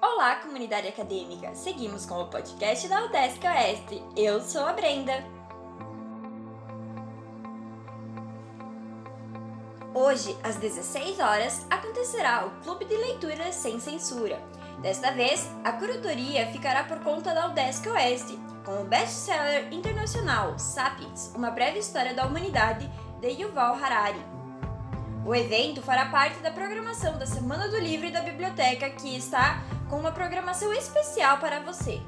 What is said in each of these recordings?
Olá, comunidade acadêmica! Seguimos com o podcast da UDESC Oeste. Eu sou a Brenda. Hoje, às 16 horas, acontecerá o Clube de Leitura Sem Censura. Desta vez, a curatoria ficará por conta da UDESC Oeste, com o best-seller internacional Sapiens, uma breve história da humanidade, de Yuval Harari. O evento fará parte da programação da Semana do Livro e da Biblioteca, que está com uma programação especial para você.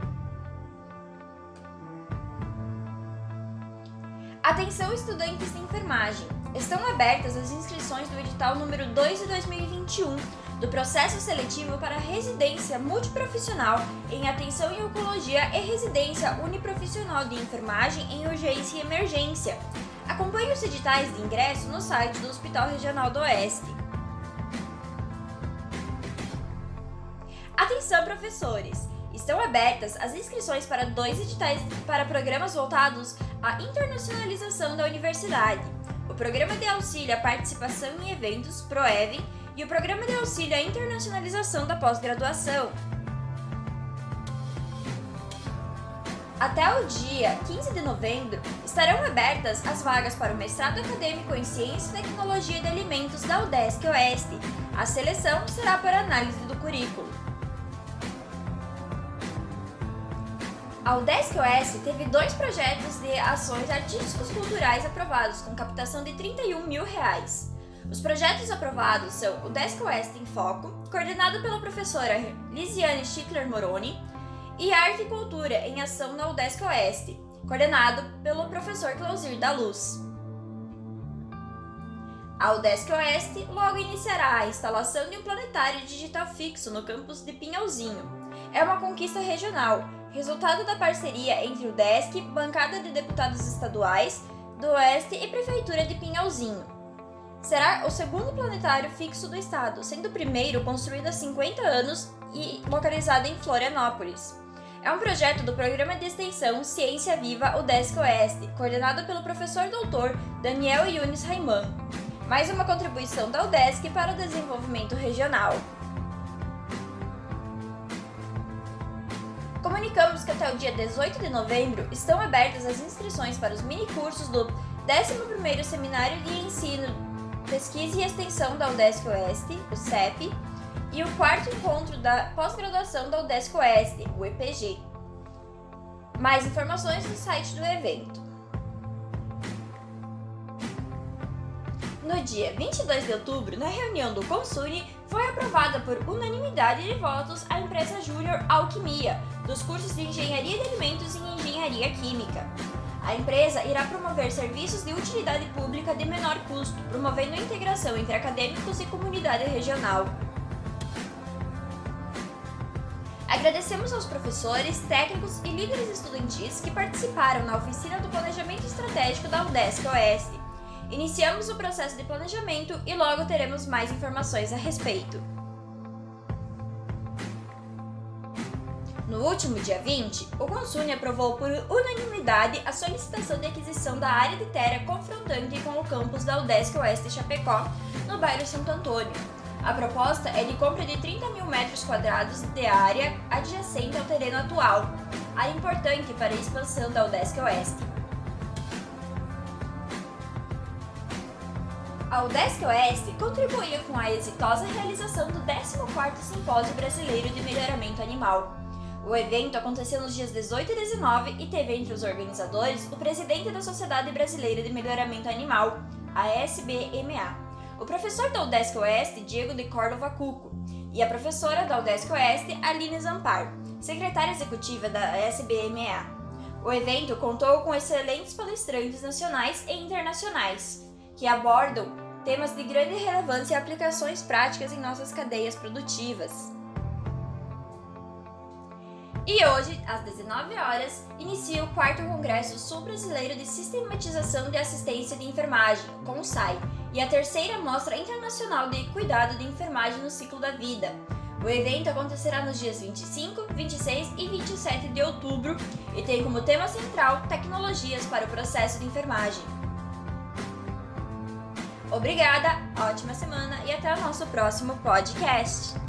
Atenção, estudantes de enfermagem! Estão abertas as inscrições do edital número 2 de 2021 do processo seletivo para residência multiprofissional em atenção em oncologia e residência uniprofissional de enfermagem em urgência e emergência Acompanhe os editais de ingresso no site do Hospital Regional do Oeste. Atenção, professores! Estão abertas as inscrições para dois editais para programas voltados à internacionalização da universidade: o Programa de Auxílio à Participação em Eventos, PROEVEN, e o Programa de Auxílio à Internacionalização da Pós-Graduação, Até o dia 15 de novembro, estarão abertas as vagas para o mestrado acadêmico em Ciência e Tecnologia de Alimentos da UDESC Oeste. A seleção será para análise do currículo. A UDESC Oeste teve dois projetos de ações artísticos culturais aprovados com captação de 31 mil reais. Os projetos aprovados são o UDESC Oeste em Foco, coordenado pela professora Lisiane Schickler Moroni, e Arte e Cultura em Ação na UDESC Oeste, coordenado pelo professor Clausir da Luz. A UDESC Oeste logo iniciará a instalação de um planetário digital fixo no campus de Pinhalzinho. É uma conquista regional, resultado da parceria entre o UDESC, bancada de deputados estaduais do Oeste e Prefeitura de Pinhalzinho. Será o segundo planetário fixo do estado, sendo o primeiro construído há 50 anos e localizado em Florianópolis. É um projeto do Programa de Extensão Ciência Viva UDESC Oeste, coordenado pelo professor doutor Daniel Yunis Raiman. Mais uma contribuição da UDESC para o desenvolvimento regional. Comunicamos que até o dia 18 de novembro estão abertas as inscrições para os minicursos do 11º Seminário de Ensino, Pesquisa e Extensão da UDESC Oeste, o CEP, e o quarto encontro da pós-graduação da UDESC Oeste, o EPG. Mais informações no site do evento. No dia 22 de outubro, na reunião do Consune, foi aprovada por unanimidade de votos a empresa Júnior Alquimia, dos cursos de Engenharia de Alimentos e Engenharia Química. A empresa irá promover serviços de utilidade pública de menor custo, promovendo a integração entre acadêmicos e comunidade regional. Agradecemos aos professores, técnicos e líderes estudantis que participaram na oficina do Planejamento Estratégico da UDESC Oeste. Iniciamos o processo de planejamento e logo teremos mais informações a respeito. No último dia 20, o Consune aprovou por unanimidade a solicitação de aquisição da área de terra confrontante com o campus da UDESC Oeste Chapecó, no bairro Santo Antônio, a proposta é de compra de 30 mil metros quadrados de área adjacente ao terreno atual, área importante para a expansão da UDESC Oeste. A UDESC Oeste contribuiu com a exitosa realização do 14º Simpósio Brasileiro de Melhoramento Animal. O evento aconteceu nos dias 18 e 19 e teve entre os organizadores o presidente da Sociedade Brasileira de Melhoramento Animal, a SBMA, o professor da UDESC Oeste, Diego de Córdova Cuco, e a professora da UDESC Oeste, Aline Zampar, secretária executiva da SBMA. O evento contou com excelentes palestrantes nacionais e internacionais, que abordam temas de grande relevância e aplicações práticas em nossas cadeias produtivas. E hoje, às 19 horas, inicia o 4 Congresso Sul-Brasileiro de Sistematização de Assistência de Enfermagem, CONSAI, e a terceira Mostra Internacional de Cuidado de Enfermagem no Ciclo da Vida. O evento acontecerá nos dias 25, 26 e 27 de outubro e tem como tema central tecnologias para o processo de enfermagem. Obrigada, ótima semana e até o nosso próximo podcast!